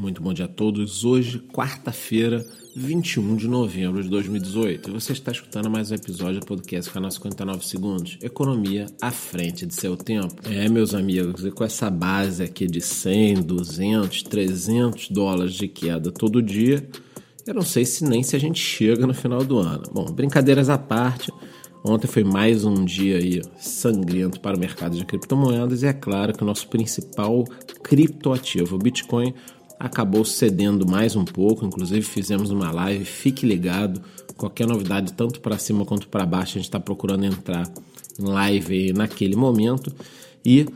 Muito bom dia a todos. Hoje, quarta-feira, 21 de novembro de 2018. E você está escutando mais um episódio do podcast Canal 59 Segundos. Economia à frente de seu tempo. É, meus amigos, e com essa base aqui de 100, 200, 300 dólares de queda todo dia, eu não sei se nem se a gente chega no final do ano. Bom, brincadeiras à parte. Ontem foi mais um dia aí sangrento para o mercado de criptomoedas e é claro que o nosso principal criptoativo, o Bitcoin, acabou cedendo mais um pouco. Inclusive fizemos uma live, fique ligado. Qualquer novidade, tanto para cima quanto para baixo, a gente está procurando entrar em live naquele momento. E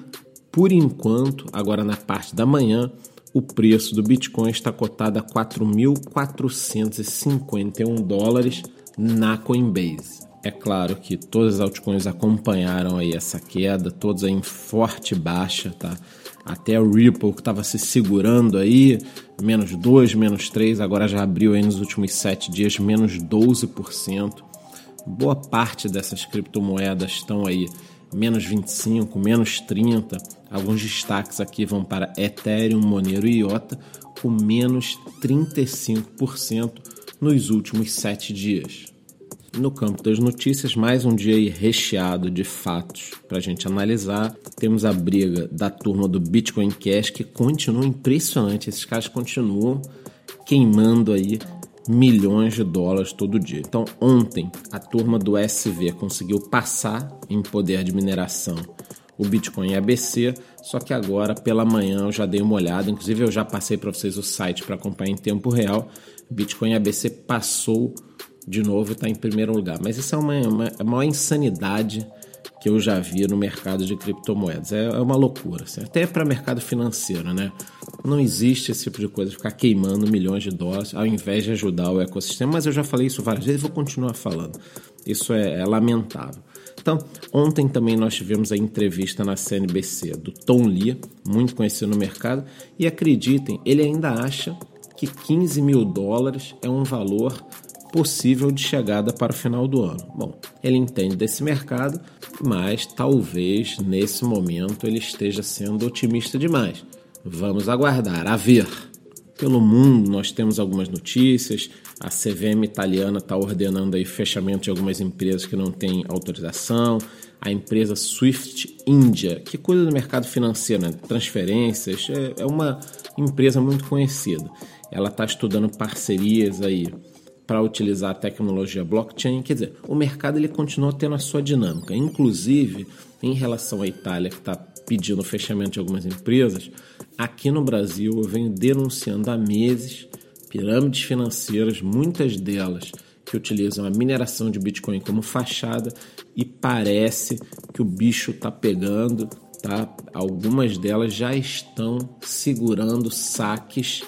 por enquanto, agora na parte da manhã, o preço do Bitcoin está cotado a 4.451 dólares na Coinbase. É claro que todas as altcoins acompanharam aí essa queda, todas em forte baixa, tá? Até o Ripple que estava se segurando aí, menos 2, menos 3, agora já abriu aí nos últimos 7 dias menos 12%. Boa parte dessas criptomoedas estão aí menos 25, menos 30. Alguns destaques aqui vão para Ethereum, Monero e IOTA com menos 35% nos últimos 7 dias. No campo das notícias, mais um dia recheado de fatos para a gente analisar. Temos a briga da turma do Bitcoin Cash que continua impressionante. Esses caras continuam queimando aí milhões de dólares todo dia. Então, ontem a turma do SV conseguiu passar em poder de mineração o Bitcoin ABC, só que agora pela manhã eu já dei uma olhada, inclusive eu já passei para vocês o site para acompanhar em tempo real. Bitcoin ABC passou de novo está em primeiro lugar. Mas isso é uma, uma, a maior insanidade que eu já vi no mercado de criptomoedas. É, é uma loucura, assim. até para mercado financeiro, né? Não existe esse tipo de coisa, ficar queimando milhões de dólares ao invés de ajudar o ecossistema. Mas eu já falei isso várias vezes e vou continuar falando. Isso é, é lamentável. Então, ontem também nós tivemos a entrevista na CNBC do Tom Lee, muito conhecido no mercado, e acreditem, ele ainda acha que 15 mil dólares é um valor possível de chegada para o final do ano. Bom, ele entende desse mercado, mas talvez nesse momento ele esteja sendo otimista demais. Vamos aguardar, a ver. Pelo mundo nós temos algumas notícias. A CVM italiana está ordenando aí fechamento de algumas empresas que não têm autorização. A empresa Swift India, que cuida do mercado financeiro, né? transferências, é, é uma empresa muito conhecida. Ela está estudando parcerias aí para utilizar a tecnologia blockchain. Quer dizer, o mercado ele continua tendo a sua dinâmica. Inclusive, em relação à Itália, que está pedindo o fechamento de algumas empresas, aqui no Brasil eu venho denunciando há meses pirâmides financeiras, muitas delas que utilizam a mineração de Bitcoin como fachada e parece que o bicho está pegando, tá? Algumas delas já estão segurando saques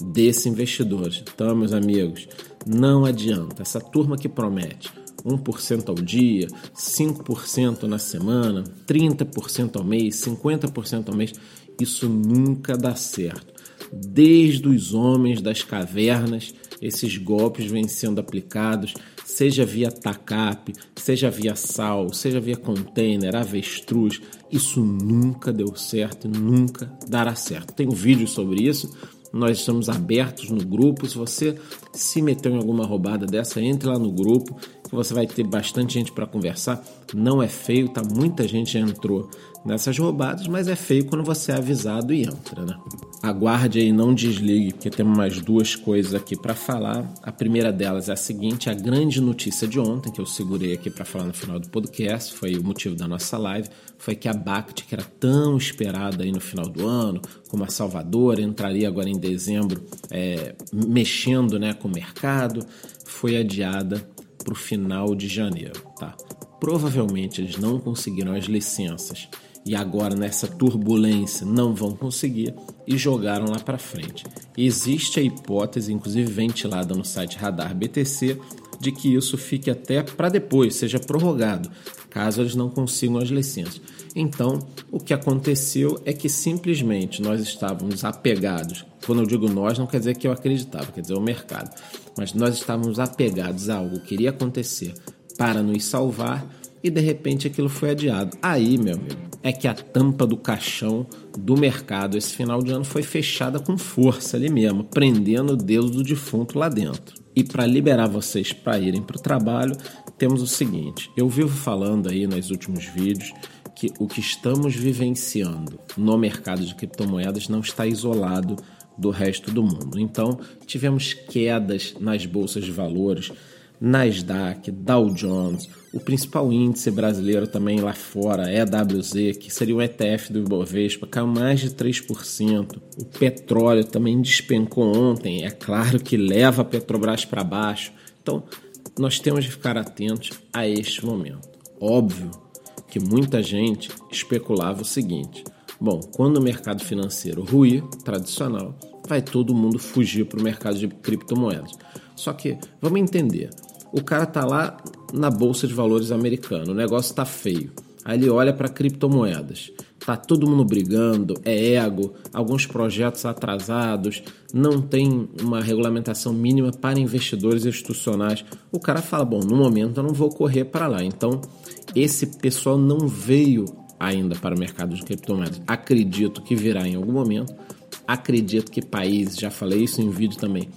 desses investidores. Então, meus amigos, não adianta. Essa turma que promete 1% ao dia, 5% na semana, 30% ao mês, 50% ao mês, isso nunca dá certo. Desde os homens das cavernas, esses golpes vêm sendo aplicados, seja via TACAP, seja via sal, seja via container, avestruz. Isso nunca deu certo nunca dará certo. Tem um vídeo sobre isso nós estamos abertos no grupo. Se você se meteu em alguma roubada dessa, entre lá no grupo, você vai ter bastante gente para conversar. Não é feio, tá? Muita gente entrou nessas roubadas, mas é feio quando você é avisado e entra, né? Aguarde aí, não desligue, porque temos mais duas coisas aqui para falar. A primeira delas é a seguinte: a grande notícia de ontem, que eu segurei aqui para falar no final do podcast, foi o motivo da nossa live, foi que a BACT, que era tão esperada aí no final do ano, como a Salvador, entraria agora em dezembro é, mexendo né, com o mercado, foi adiada para o final de janeiro. Tá? Provavelmente eles não conseguiram as licenças e agora nessa turbulência não vão conseguir e jogaram lá para frente. Existe a hipótese, inclusive ventilada no site Radar BTC, de que isso fique até para depois, seja prorrogado, caso eles não consigam as licenças. Então, o que aconteceu é que simplesmente nós estávamos apegados. Quando eu digo nós, não quer dizer que eu acreditava, quer dizer o mercado. Mas nós estávamos apegados a algo que iria acontecer para nos salvar e de repente aquilo foi adiado. Aí, meu amigo, é que a tampa do caixão do mercado esse final de ano foi fechada com força ali mesmo, prendendo o dedo do defunto lá dentro. E para liberar vocês para irem para o trabalho, temos o seguinte: eu vivo falando aí nos últimos vídeos que o que estamos vivenciando no mercado de criptomoedas não está isolado do resto do mundo. Então, tivemos quedas nas bolsas de valores, Nasdaq, Dow Jones, o principal índice brasileiro também lá fora, EWZ, que seria o ETF do Ibovespa, caiu mais de 3%. O petróleo também despencou ontem, é claro que leva a Petrobras para baixo. Então, nós temos de ficar atentos a este momento. Óbvio que muita gente especulava o seguinte: bom, quando o mercado financeiro ruir, tradicional, vai todo mundo fugir para o mercado de criptomoedas. Só que, vamos entender, o cara tá lá na bolsa de valores americana, o negócio tá feio. Aí ele olha para criptomoedas. Tá todo mundo brigando, é ego, alguns projetos atrasados, não tem uma regulamentação mínima para investidores institucionais. O cara fala: "Bom, no momento eu não vou correr para lá". Então, esse pessoal não veio ainda para o mercado de criptomoedas. Acredito que virá em algum momento. Acredito que países, já falei isso em vídeo também,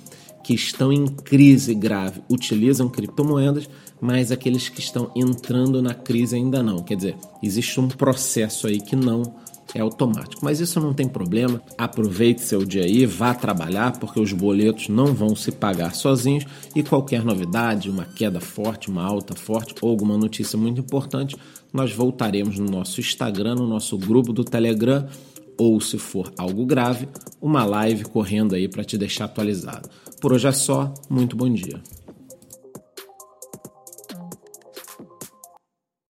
que estão em crise grave utilizam criptomoedas, mas aqueles que estão entrando na crise ainda não. Quer dizer, existe um processo aí que não é automático. Mas isso não tem problema. Aproveite seu dia aí, vá trabalhar, porque os boletos não vão se pagar sozinhos. E qualquer novidade, uma queda forte, uma alta forte ou alguma notícia muito importante, nós voltaremos no nosso Instagram, no nosso grupo do Telegram ou, se for algo grave, uma live correndo aí para te deixar atualizado. Por hoje é só, muito bom dia.